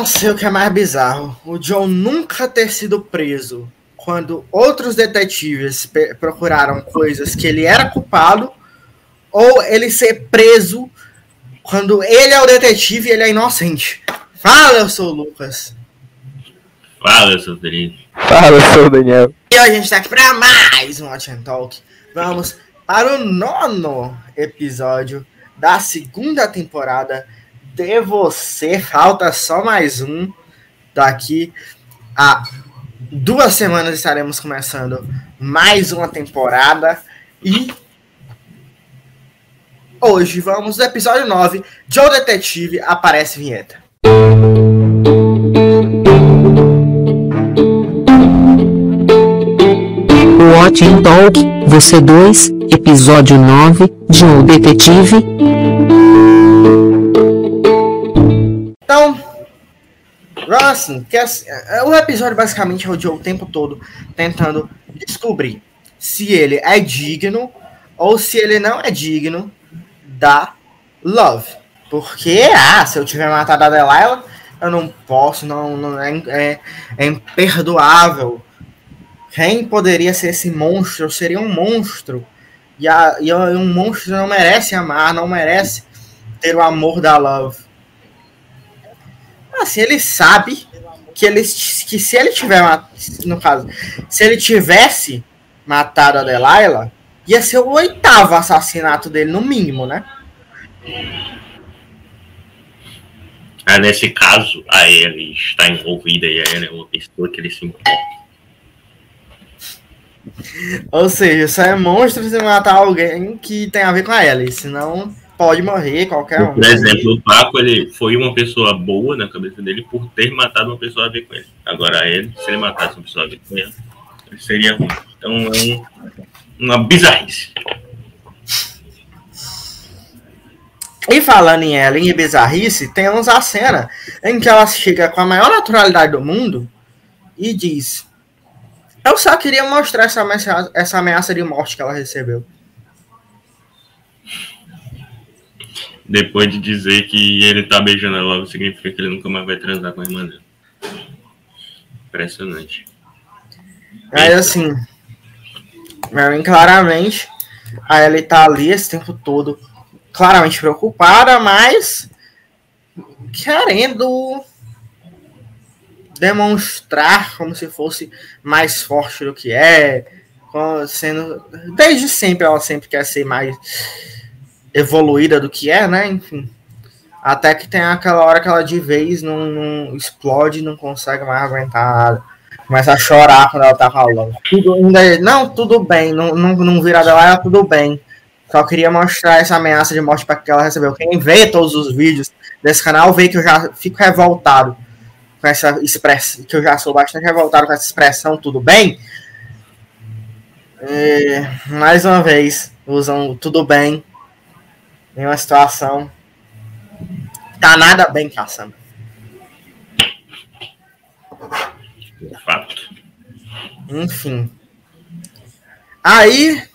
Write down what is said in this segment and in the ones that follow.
não sei o que é mais bizarro. O John nunca ter sido preso quando outros detetives procuraram coisas que ele era culpado, ou ele ser preso quando ele é o detetive e ele é inocente. Fala, eu sou o Lucas. Fala, eu sou o Daniel. Fala, eu sou o Daniel. E hoje a gente tá aqui pra mais um Watch and Talk. Vamos para o nono episódio da segunda temporada de Você. Falta só mais um. Daqui a duas semanas estaremos começando mais uma temporada. E hoje vamos no episódio 9. Joe Detetive aparece vinheta. Watch and Talk, você 2, episódio 9, Joe Detetive. Assim, que assim, o episódio basicamente é o tempo todo tentando descobrir se ele é digno ou se ele não é digno da Love. Porque, ah, se eu tiver matado a Delilah, eu não posso, não, não é, é, é imperdoável. Quem poderia ser esse monstro seria um monstro. E, a, e um monstro não merece amar, não merece ter o amor da Love. Assim, ele sabe que, ele, que se ele tiver, no caso, se ele tivesse matado a Delilah, ia ser o oitavo assassinato dele, no mínimo, né? Ah, nesse caso, a Ellie está envolvida e a Ellie é uma pessoa que ele se importa. Ou seja, só é monstro se matar alguém que tem a ver com a Ellie, senão pode morrer qualquer um. Por exemplo, o Paco ele foi uma pessoa boa na cabeça dele por ter matado uma pessoa a ver com ele. Agora ele, se ele matasse uma pessoa a ver com ele, ele seria ruim. Então é um, uma bizarrice. E falando em Ellen e bizarrice, temos a cena em que ela chega com a maior naturalidade do mundo e diz: Eu só queria mostrar essa ameaça, essa ameaça de morte que ela recebeu. Depois de dizer que ele tá beijando ela significa que ele nunca mais vai transar com a irmã dele. Impressionante. Aí assim, Marin claramente, a Ellie tá ali esse tempo todo claramente preocupada, mas querendo demonstrar como se fosse mais forte do que é, sendo desde sempre ela sempre quer ser mais evoluída do que é, né? Enfim, até que tem aquela hora que ela de vez não, não explode, não consegue mais aguentar nada. Começa a chorar quando ela tá falando. Tudo ainda, não, tudo bem, não, não, vira dela, ela tudo bem. Só queria mostrar essa ameaça de morte para que ela recebeu. Quem vê todos os vídeos desse canal vê que eu já fico revoltado com essa expressão, que eu já sou bastante revoltado com essa expressão, tudo bem? E, mais uma vez, usam tudo bem em uma situação. Tá nada bem, caçamba. Fato. Enfim. Aí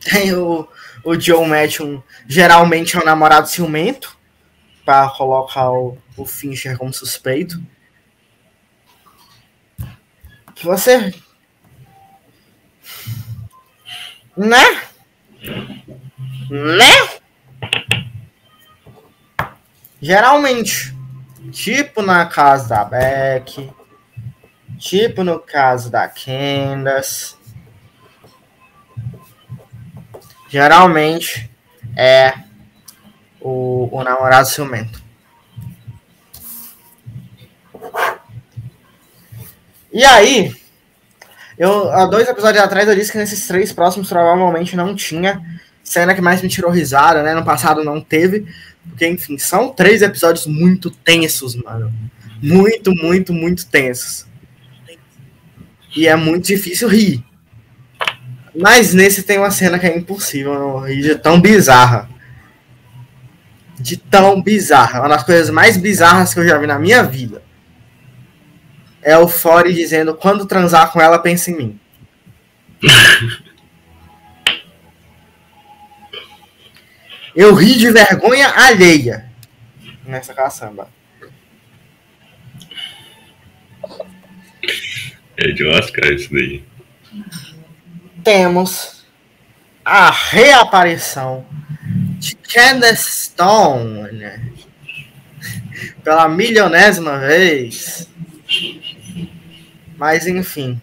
tem o, o Joe Matchum, geralmente é um namorado ciumento, para colocar o, o Fincher como suspeito. Você. Né? Né? Geralmente. Tipo na casa da Beck. Tipo no caso da Candace geralmente é o, o namorado ciumento. E aí, eu, há dois episódios atrás eu disse que nesses três próximos provavelmente não tinha cena que mais me tirou risada, né? No passado não teve, porque enfim, são três episódios muito tensos, mano. Muito, muito, muito tensos. E é muito difícil rir. Mas nesse tem uma cena que é impossível não rir de tão bizarra. De tão bizarra. Uma das coisas mais bizarras que eu já vi na minha vida. É o Fore dizendo: quando transar com ela, pensa em mim. Eu ri de vergonha alheia nessa caçamba. É de lascar isso daí. Temos a reaparição de Candace Stone né? pela milionésima vez. Mas enfim.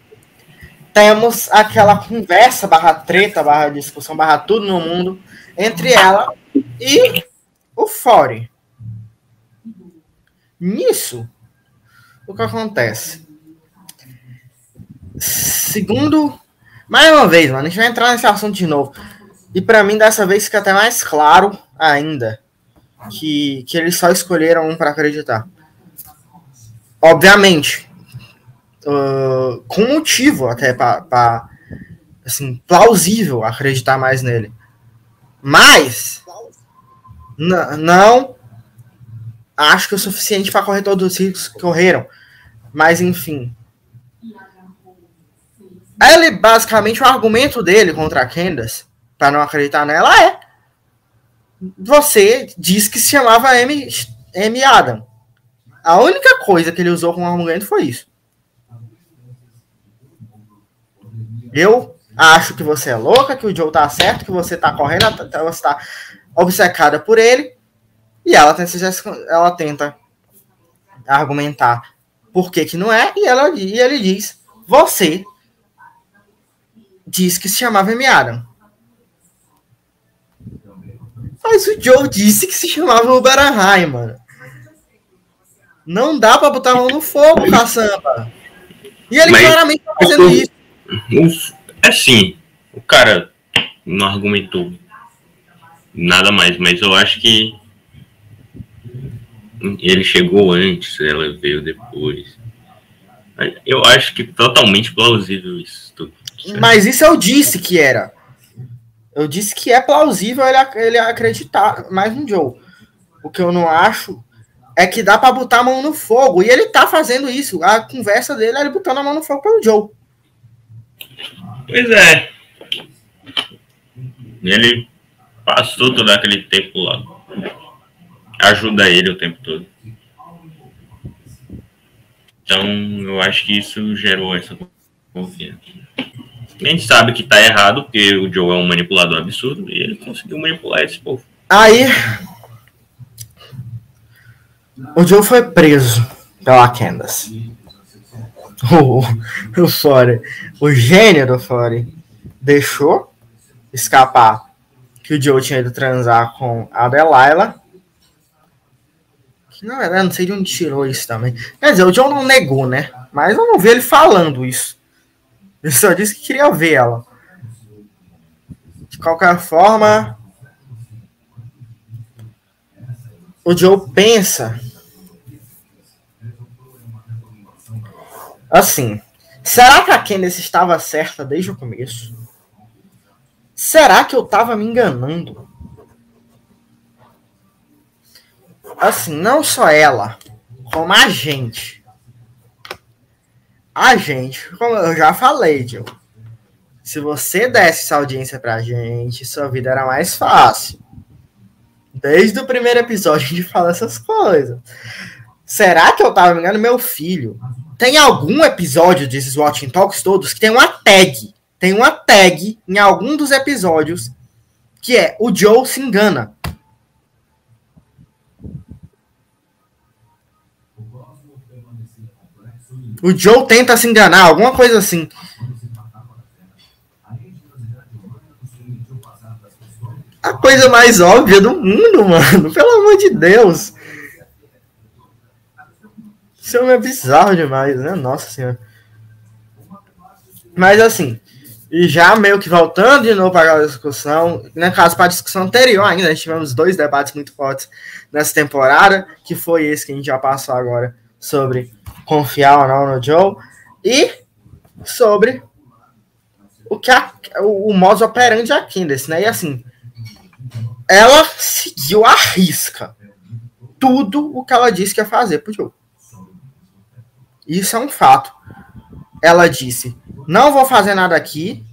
Temos aquela conversa barra treta, barra discussão, barra tudo no mundo entre ela e o Fore. Nisso, o que acontece? Segundo, mais uma vez, mano, a gente vai entrar nesse assunto de novo. E para mim, dessa vez, fica até mais claro ainda que, que eles só escolheram um para acreditar. Obviamente, uh, com motivo até para assim, plausível acreditar mais nele. Mas não acho que é o suficiente para correr todos os riscos que correram. Mas enfim. Ele basicamente o argumento dele contra a Candace, para não acreditar nela, é você disse que se chamava M, M Adam. A única coisa que ele usou como argumento foi isso. Eu acho que você é louca, que o Joe tá certo, que você tá correndo, você tá obcecada por ele. E ela tenta, ela tenta argumentar por que, que não é, e, ela, e ele diz: Você diz que se chamava M. Adam. Mas o Joe disse que se chamava Uberahai, mano. Não dá pra botar a mão no fogo, caçamba. E ele Mas, claramente tá fazendo isso. Assim, o cara não argumentou nada mais, mas eu acho que ele chegou antes, ela veio depois. Eu acho que totalmente plausível isso tudo. Mas isso eu disse que era. Eu disse que é plausível ele, ele acreditar mais no Joe. O que eu não acho é que dá para botar a mão no fogo. E ele tá fazendo isso. A conversa dele é ele botando a mão no fogo pelo Joe. Pois é. Ele passou todo aquele tempo lá. Ajuda ele o tempo todo. Então, eu acho que isso gerou essa confiança. A gente sabe que tá errado, porque o Joe é um manipulador absurdo e ele conseguiu manipular esse povo. Aí. O Joe foi preso pela Candace. O, o o gênio do Fore, deixou escapar que o Joe tinha ido transar com a Delilah. Que na verdade não sei de onde tirou isso também. Quer dizer, o Joe não negou, né? Mas eu não vi ele falando isso. Ele só disse que queria ver ela. De qualquer forma, o Joe pensa assim. Será que a Candice estava certa desde o começo? Será que eu estava me enganando? Assim, não só ela, como a gente a gente, como eu já falei, Joe, se você desse essa audiência pra gente, sua vida era mais fácil. Desde o primeiro episódio a gente fala essas coisas. Será que eu tava me enganando? Meu filho, tem algum episódio desses Watching Talks todos que tem uma tag. Tem uma tag em algum dos episódios que é o Joe se engana. O Joe tenta se enganar, alguma coisa assim. A coisa mais óbvia do mundo, mano. Pelo amor de Deus. Isso é bizarro demais, né? Nossa senhora. Mas assim, e já meio que voltando de novo para a discussão, no caso, para a discussão anterior ainda, nós tivemos dois debates muito fortes nessa temporada, que foi esse que a gente já passou agora sobre confiar ou não no Joe, e sobre o que a, o, o modus operandi da Candace, né? E assim, ela seguiu a risca tudo o que ela disse que ia fazer pro Joe. Isso é um fato. Ela disse: não vou fazer nada aqui.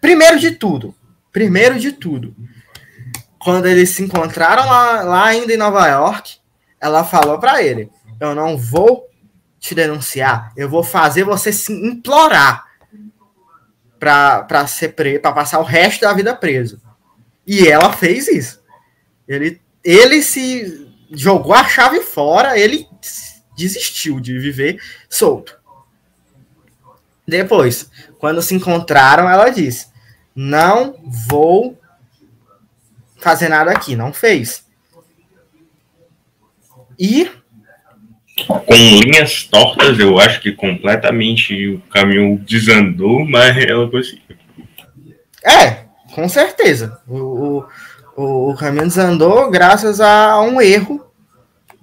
Primeiro de tudo, primeiro de tudo, quando eles se encontraram lá, lá ainda em Nova York, ela falou para ele: eu não vou te denunciar, eu vou fazer você se implorar para ser preso, para passar o resto da vida preso. E ela fez isso. Ele, ele se jogou a chave fora, ele desistiu de viver solto. Depois, quando se encontraram, ela disse: Não vou fazer nada aqui. Não fez. E. Com linhas tortas, eu acho que completamente o caminho desandou, mas ela conseguiu. É, com certeza. O, o, o caminho desandou graças a um erro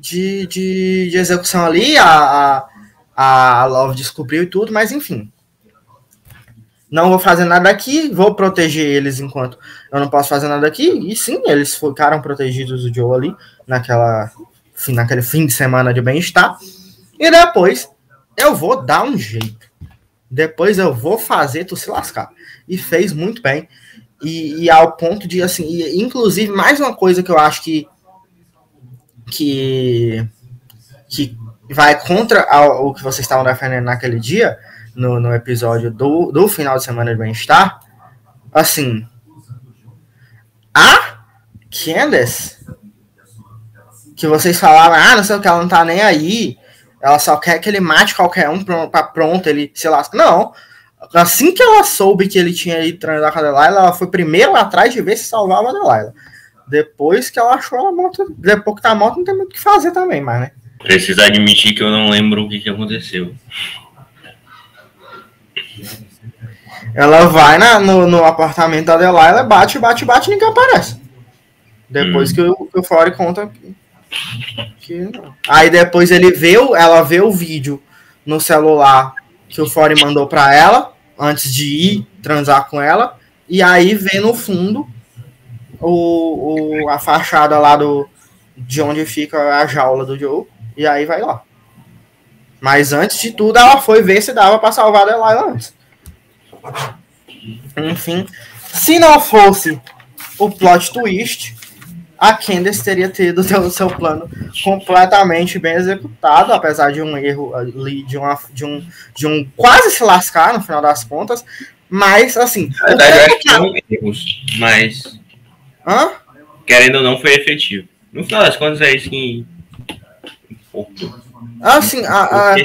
de, de, de execução ali. A, a, a Love descobriu e tudo, mas enfim não vou fazer nada aqui, vou proteger eles enquanto eu não posso fazer nada aqui. E sim, eles ficaram protegidos do Joe ali, naquela, naquele fim de semana de bem-estar. E depois eu vou dar um jeito. Depois eu vou fazer tu se lascar. E fez muito bem. E, e ao ponto de, assim, e, inclusive, mais uma coisa que eu acho que. Que. que vai contra o que vocês estavam defendendo naquele dia no, no episódio do, do final de semana de bem-estar, assim, a Candace, que vocês falaram, ah, não sei o que, ela não tá nem aí, ela só quer que ele mate qualquer um pra pronto, ele se lasca. Não, assim que ela soube que ele tinha ido treinar com a Delilah, ela foi primeiro atrás de ver se salvava a Delilah. Depois que ela achou ela morta, depois que tá morta, não tem muito o que fazer também, mas, né? Precisa admitir que eu não lembro o que, que aconteceu. Ela vai na, no, no apartamento da Delilah, bate, bate, bate e ninguém aparece. Depois hum. que, o, que o Fore conta que, que Aí depois ele vê, ela vê o vídeo no celular que o Fore mandou para ela, antes de ir transar com ela, e aí vê no fundo o, o, a fachada lá do, de onde fica a jaula do Joe, e aí vai lá. Mas antes de tudo, ela foi ver se dava para salvar a Delilah antes. Enfim, se não fosse o plot twist, a Candace teria tido o seu plano completamente bem executado, apesar de um erro ali, de, uma, de, um, de um quase se lascar no final das contas. Mas, assim. Na verdade, eu acho que erros, mas. Hã? Querendo ou não, foi efetivo. No final das contas, é isso que. Assim, a. a...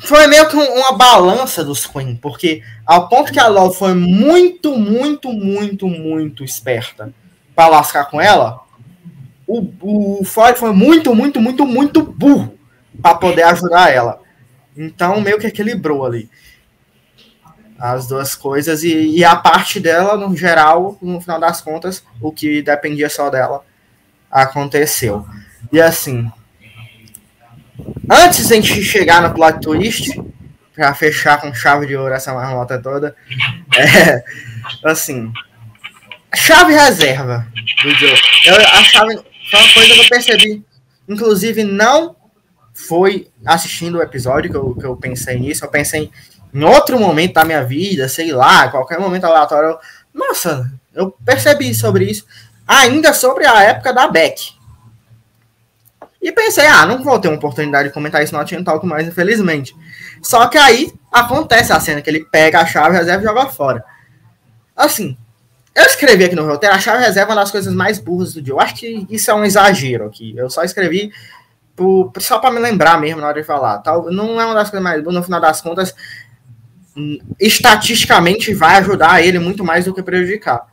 Foi meio que uma balança dos Queen, porque ao ponto que a LOL foi muito, muito, muito, muito esperta para lascar com ela, o, o Floyd foi muito, muito, muito, muito burro para poder ajudar ela. Então, meio que equilibrou ali as duas coisas e, e, a parte dela, no geral, no final das contas, o que dependia só dela aconteceu. E assim, Antes de a gente chegar no plot twist, para fechar com chave de ouro essa marmota toda, é, assim, chave reserva do Joe. A chave foi uma coisa que eu percebi. Inclusive, não foi assistindo o episódio que eu, que eu pensei nisso. Eu pensei em outro momento da minha vida, sei lá, qualquer momento aleatório. Eu, nossa, eu percebi sobre isso. Ainda sobre a época da Beck. E pensei, ah, não vou ter uma oportunidade de comentar isso no Action Talk mais, infelizmente. Só que aí acontece a cena que ele pega a chave reserva e joga fora. Assim, eu escrevi aqui no roteiro, a chave reserva é uma das coisas mais burras do dia. Eu acho que isso é um exagero aqui. Eu só escrevi só para me lembrar mesmo na hora de falar. Tal. Não é uma das coisas mais burras, no final das contas, estatisticamente vai ajudar ele muito mais do que prejudicar.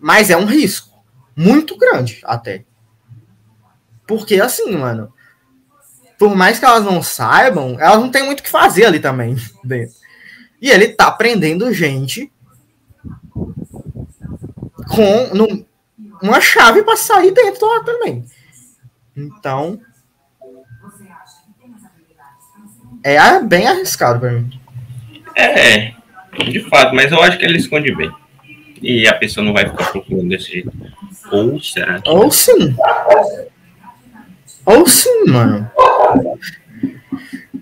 Mas é um risco. Muito grande, até. Porque, assim, mano, por mais que elas não saibam, elas não têm muito o que fazer ali também. Dentro. E ele tá prendendo gente com uma chave para sair dentro lá também. Então. É bem arriscado para mim. É, de fato, mas eu acho que ele esconde bem. E a pessoa não vai ficar procurando desse jeito. Ou será que. Ou sim. Ou sim, mano.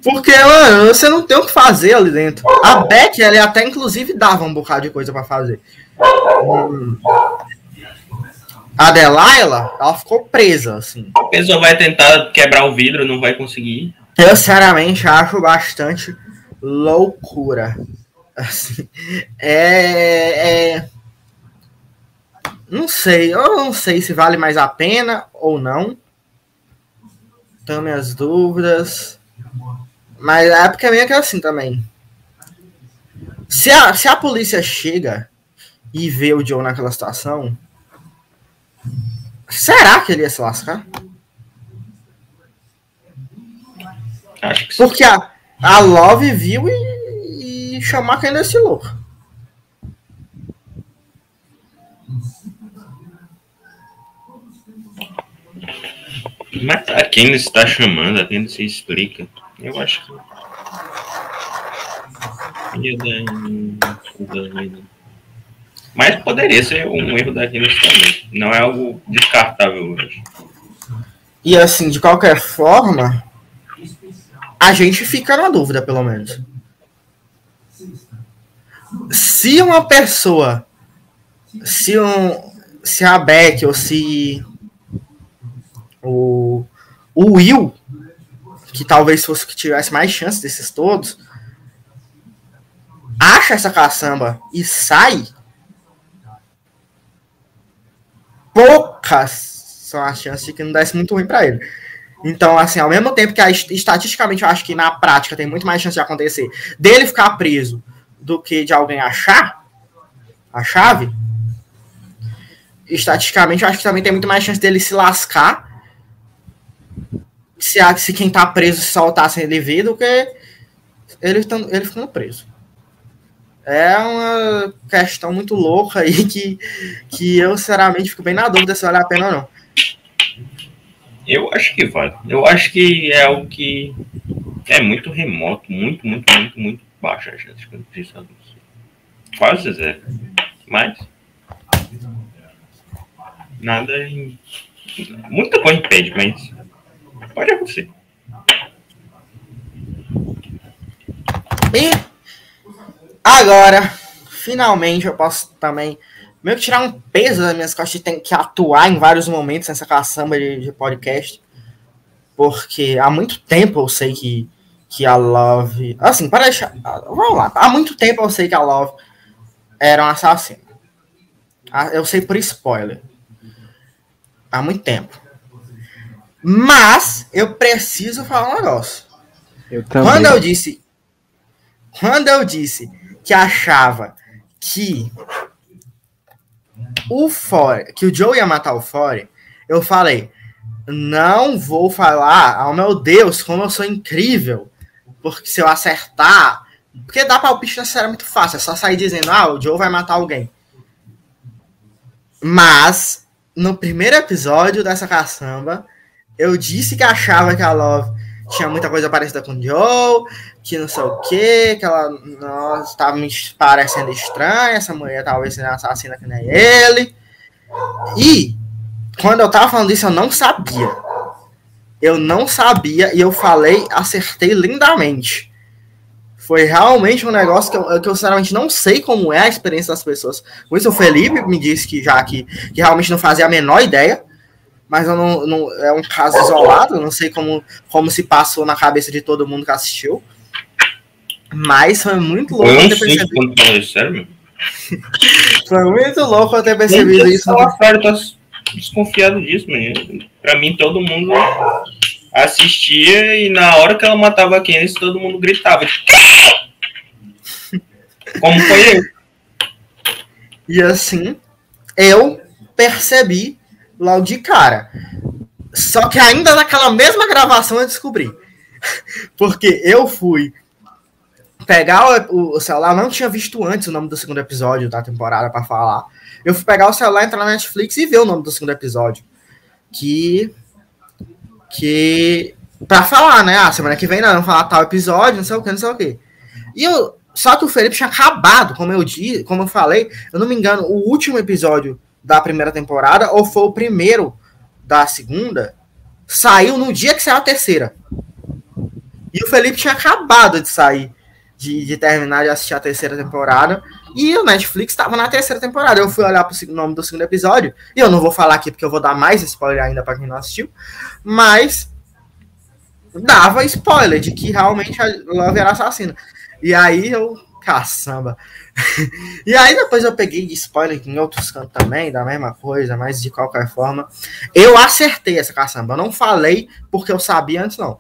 Porque, mano, você não tem o que fazer ali dentro. A Beck, ela até inclusive dava um bocado de coisa para fazer. Hum. A Delilah, ela ficou presa, assim. A pessoa vai tentar quebrar o vidro, não vai conseguir. Eu, sinceramente, acho bastante loucura. Assim, é, é, Não sei, eu não sei se vale mais a pena ou não. Tenho minhas dúvidas. Mas a época minha que é assim também. Se a, se a polícia chega e vê o Joe naquela situação, será que ele ia se lascar? Acho que Porque a, a Love viu e, e chamar quem desse louco. Mas a quem está chamando, a quem se explica. Eu acho que. Mas poderia ser um erro daqueles também. Não é algo descartável hoje. E assim, de qualquer forma, a gente fica na dúvida, pelo menos. Se uma pessoa, se um, se a Beck ou se o, o Will, que talvez fosse que tivesse mais chance desses todos, acha essa caçamba e sai, poucas são as chances de que não desse muito ruim para ele. Então, assim, ao mesmo tempo que a, estatisticamente eu acho que na prática tem muito mais chance de acontecer dele ficar preso do que de alguém achar a chave, estatisticamente eu acho que também tem muito mais chance dele se lascar se, se quem tá preso se soltar sem ver do que ele, ele ficando preso. É uma questão muito louca aí que, que eu, sinceramente, fico bem na dúvida se vale a pena ou não. Eu acho que vale. Eu acho que é algo que é muito remoto, muito, muito, muito, muito baixa a chance de. Quase zero. Mas nada em... Muita coisa impede, mas pode acontecer. E agora, finalmente, eu posso também meio que tirar um peso das minhas costas de ter que atuar em vários momentos nessa caçamba de, de podcast. Porque há muito tempo eu sei que, que a Love. Assim, para deixar. Vamos lá. Há muito tempo eu sei que a Love era um assassino. Ah, Eu sei por spoiler. Há muito tempo. Mas eu preciso falar um negócio. Eu também. Quando eu disse. Quando eu disse que achava que o Fore, que o Joe ia matar o Fore, eu falei, não vou falar, oh meu Deus, como eu sou incrível. Porque se eu acertar. Porque dar palpite nessa era muito fácil, é só sair dizendo, ah, o Joe vai matar alguém. Mas, no primeiro episódio dessa caçamba, eu disse que achava que a Love tinha muita coisa parecida com o Joe, que não sei o que, que ela nossa, estava me parecendo estranha, essa mulher talvez seja assassina que nem ele. E quando eu tava falando isso, eu não sabia. Eu não sabia e eu falei, acertei lindamente. Foi realmente um negócio que eu, que eu sinceramente não sei como é a experiência das pessoas. Por isso o Felipe me disse que já que, que realmente não fazia a menor ideia mas eu não, não- é um caso isolado, eu não sei como, como se passou na cabeça de todo mundo que assistiu. Mas foi muito louco eu um ter susto percebido. quando isso, sério. Foi muito louco eu ter percebido isso. Rafael tá desconfiado disso, mano. Pra mim, todo mundo assistia e na hora que ela matava a Candice, todo mundo gritava. Como foi eu? E assim, eu percebi logo de cara. Só que ainda naquela mesma gravação eu descobri. Porque eu fui pegar o, o celular, não tinha visto antes o nome do segundo episódio da temporada pra falar. Eu fui pegar o celular, entrar na Netflix e ver o nome do segundo episódio. Que. Que. Pra falar, né? Ah, semana que vem não, vamos falar tal episódio, não sei o que, não sei o que. E eu. Só que o Felipe tinha acabado, como eu disse, como eu falei, eu não me engano, o último episódio da primeira temporada, ou foi o primeiro da segunda, saiu no dia que saiu a terceira. E o Felipe tinha acabado de sair, de, de terminar de assistir a terceira temporada, e o Netflix estava na terceira temporada. Eu fui olhar pro seg- nome do segundo episódio, e eu não vou falar aqui porque eu vou dar mais spoiler ainda para quem não assistiu, mas dava spoiler de que realmente a Love era assassina. E aí eu, caçamba. e aí depois eu peguei spoiler em outros cantos também, da mesma coisa, mas de qualquer forma, eu acertei essa caçamba. Eu não falei porque eu sabia antes, não.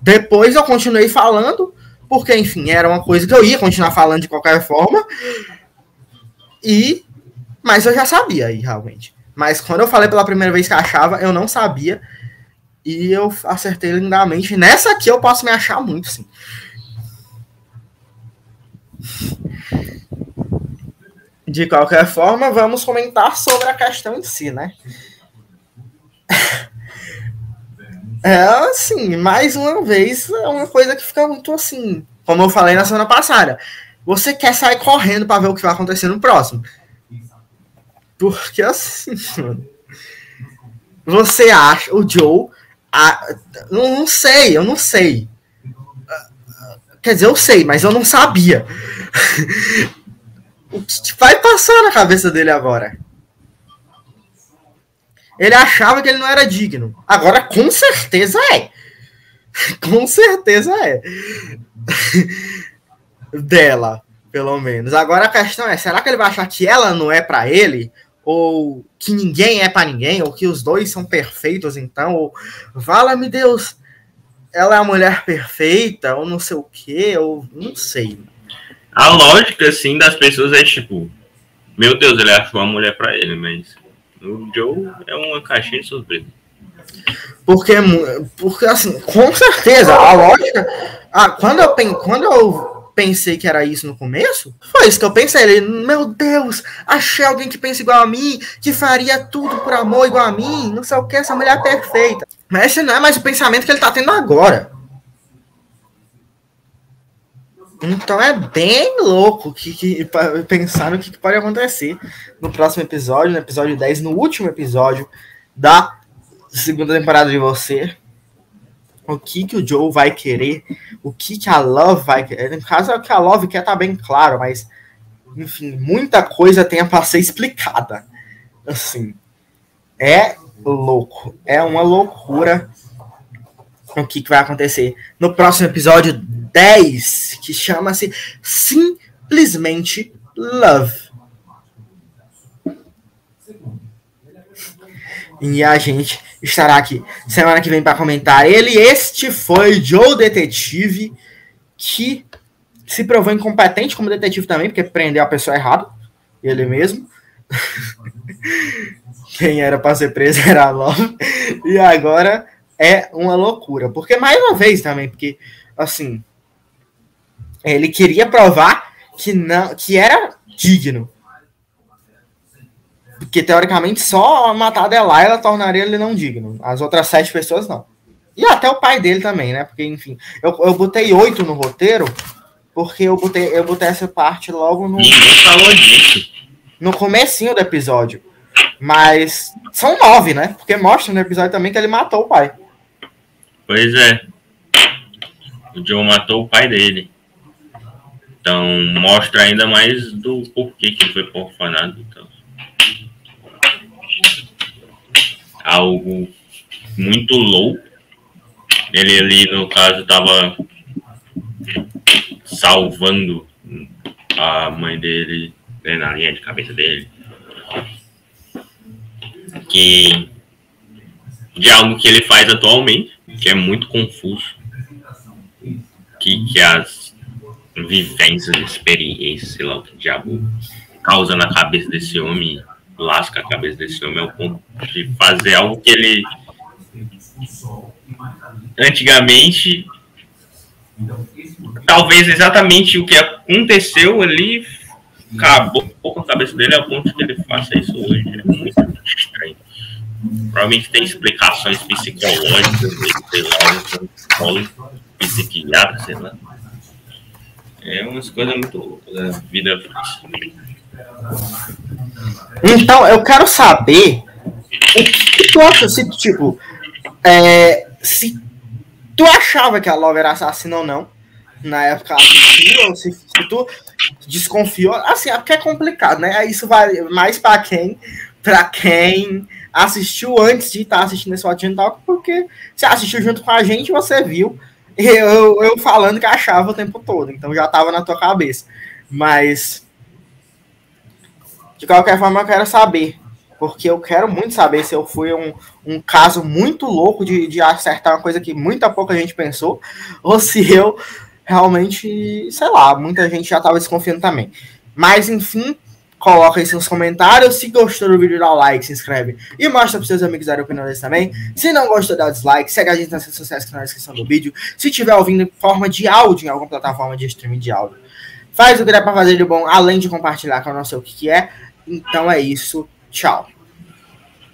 Depois eu continuei falando, porque, enfim, era uma coisa que eu ia continuar falando de qualquer forma. E. Mas eu já sabia aí, realmente. Mas quando eu falei pela primeira vez que achava, eu não sabia. E eu acertei lindamente. Nessa aqui eu posso me achar muito, sim. De qualquer forma, vamos comentar sobre a questão em si, né? É assim, mais uma vez, é uma coisa que fica muito assim, como eu falei na semana passada. Você quer sair correndo para ver o que vai acontecer no próximo. Porque assim, mano, você acha o Joe. A, não, não sei, eu não sei. Quer dizer, eu sei, mas eu não sabia. o que vai passar na cabeça dele agora? Ele achava que ele não era digno. Agora, com certeza é. com certeza é. Dela, pelo menos. Agora a questão é: será que ele vai achar que ela não é para ele? Ou que ninguém é para ninguém? Ou que os dois são perfeitos, então? Ou, vala-me Deus, ela é a mulher perfeita, ou não sei o que, ou não sei. A lógica, assim, das pessoas é tipo, meu Deus, ele achou uma mulher para ele, mas o Joe é uma caixinha de surpresa. Porque, porque assim, com certeza, a lógica. Ah, quando, eu, quando eu pensei que era isso no começo, foi isso que eu pensei. Ele, meu Deus, achei alguém que pensa igual a mim, que faria tudo por amor igual a mim, não sei o que, essa mulher é perfeita. Mas esse não é mais o pensamento que ele tá tendo agora. Então é bem louco que, que pensar no que, pode acontecer no próximo episódio, no episódio 10, no último episódio da segunda temporada de você. O que, que o Joe vai querer, o que, que a Love vai querer. No caso, é o que a Love quer tá bem claro, mas enfim, muita coisa tem a ser explicada. Assim, é louco. É uma loucura o que, que vai acontecer no próximo episódio 10, que chama-se Simplesmente Love. E a gente estará aqui semana que vem para comentar ele. Este foi Joe Detetive, que se provou incompetente como detetive também, porque prendeu a pessoa errada, ele mesmo. Quem era para ser preso era a Love. E agora é uma loucura. Porque, mais uma vez também, porque, assim, ele queria provar que, não, que era digno. Porque, teoricamente, só matar a Delilah tornaria ele não digno. As outras sete pessoas, não. E até o pai dele também, né? Porque, enfim, eu, eu botei oito no roteiro, porque eu botei, eu botei essa parte logo no... Ninguém falou disso. No comecinho do episódio. Mas são nove, né? Porque mostra no episódio também que ele matou o pai. Pois é. O Joe matou o pai dele. Então mostra ainda mais do porquê que ele foi pro orfanato. Então. Algo muito louco. Ele ali, no caso, estava salvando a mãe dele né, na linha de cabeça dele. Que de algo que ele faz atualmente que é muito confuso, que, que as vivências, experiências, sei lá o que diabo causa na cabeça desse homem, lasca a cabeça desse homem ao ponto de fazer algo que ele antigamente talvez exatamente o que aconteceu ali acabou com a cabeça dele ao ponto que ele faça isso hoje. É muito. Provavelmente tem explicações psicológicas, psicólogo, psiquiatra, sei lá. É umas coisas muito loucas da vida Então, eu quero saber o que tu acha, se tipo, é, se tu achava que a Love era assassina ou não, na época ou se, se tu desconfiou, assim, é porque é complicado, né? Isso vai mais para quem, para quem assistiu antes de estar tá assistindo esse Watching Talk, porque você assistiu junto com a gente, você viu eu, eu falando que achava o tempo todo, então já estava na tua cabeça. Mas de qualquer forma, eu quero saber. Porque eu quero muito saber se eu fui um, um caso muito louco de, de acertar uma coisa que muita pouca gente pensou, ou se eu realmente, sei lá, muita gente já estava desconfiando também. Mas, enfim, coloca aí seus comentários. Se gostou do vídeo, dá o like, se inscreve e mostra para seus amigos darem opinião deles também. Se não gostou, dá dislike. Segue a gente nas redes sociais que estão na descrição do vídeo. Se tiver ouvindo em forma de áudio, em alguma plataforma de streaming de áudio, faz o que dá para fazer de bom, além de compartilhar com o nosso o que, que é. Então é isso. Tchau.